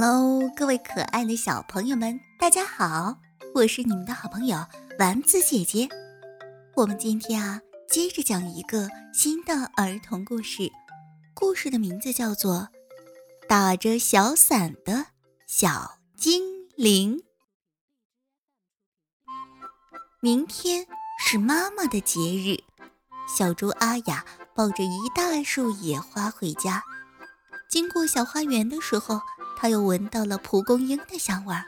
Hello，各位可爱的小朋友们，大家好！我是你们的好朋友丸子姐姐。我们今天啊，接着讲一个新的儿童故事，故事的名字叫做《打着小伞的小精灵》。明天是妈妈的节日，小猪阿雅抱着一大束野花回家，经过小花园的时候。他又闻到了蒲公英的香味儿。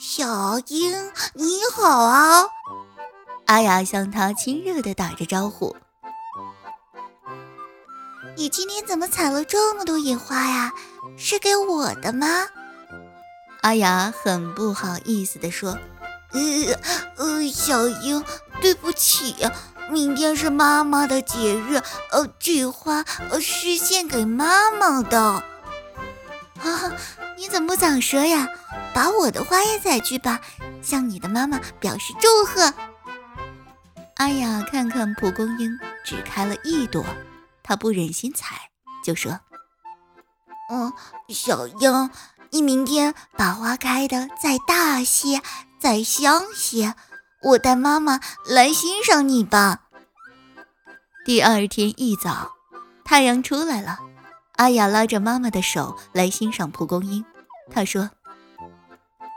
小英，你好啊！阿雅向他亲热的打着招呼。你今天怎么采了这么多野花呀？是给我的吗？阿雅很不好意思地说：“呃呃，小英，对不起，明天是妈妈的节日，呃，这花呃是献给妈妈的。”啊！你怎么不早说呀？把我的花也采去吧，向你的妈妈表示祝贺。阿雅看看蒲公英只开了一朵，她不忍心采，就说：“嗯，小英，你明天把花开的再大些，再香些，我带妈妈来欣赏你吧。”第二天一早，太阳出来了。阿雅拉着妈妈的手来欣赏蒲公英。她说：“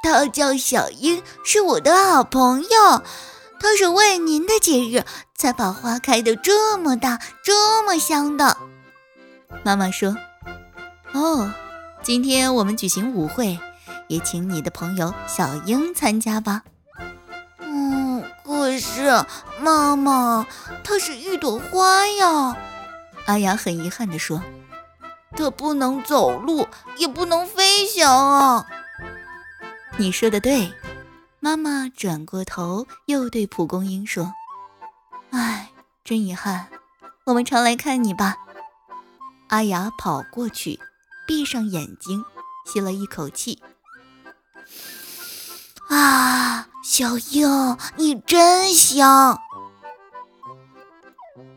她叫小英，是我的好朋友。她是为您的节日才把花开得这么大、这么香的。”妈妈说：“哦，今天我们举行舞会，也请你的朋友小英参加吧。”“嗯，可是妈妈，它是一朵花呀。”阿雅很遗憾地说。它不能走路，也不能飞翔啊！你说的对，妈妈转过头又对蒲公英说：“哎，真遗憾，我们常来看你吧。”阿雅跑过去，闭上眼睛，吸了一口气：“啊，小英，你真香！”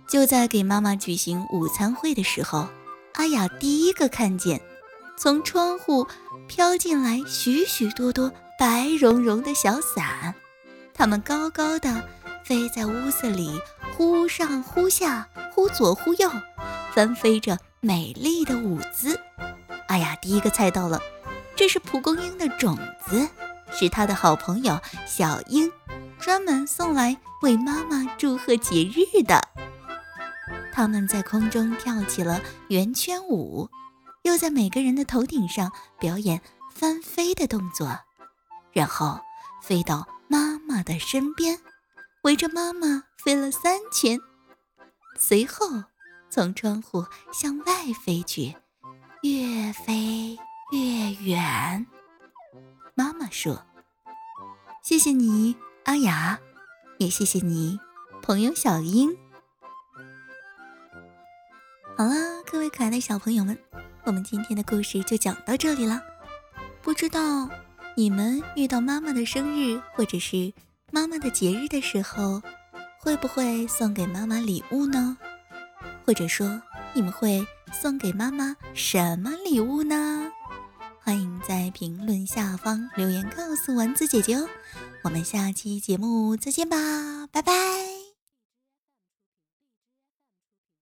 就在给妈妈举行午餐会的时候。阿雅第一个看见，从窗户飘进来许许多多白茸茸的小伞，它们高高的飞在屋子里，忽上忽下，忽左忽右，翻飞着美丽的舞姿。阿雅第一个猜到了，这是蒲公英的种子，是她的好朋友小英专门送来为妈妈祝贺节日的。他们在空中跳起了圆圈舞，又在每个人的头顶上表演翻飞的动作，然后飞到妈妈的身边，围着妈妈飞了三圈，随后从窗户向外飞去，越飞越远。妈妈说：“谢谢你，阿雅，也谢谢你，朋友小英。”好了，各位可爱的小朋友们，我们今天的故事就讲到这里了。不知道你们遇到妈妈的生日或者是妈妈的节日的时候，会不会送给妈妈礼物呢？或者说你们会送给妈妈什么礼物呢？欢迎在评论下方留言告诉丸子姐姐哦。我们下期节目再见吧，拜拜。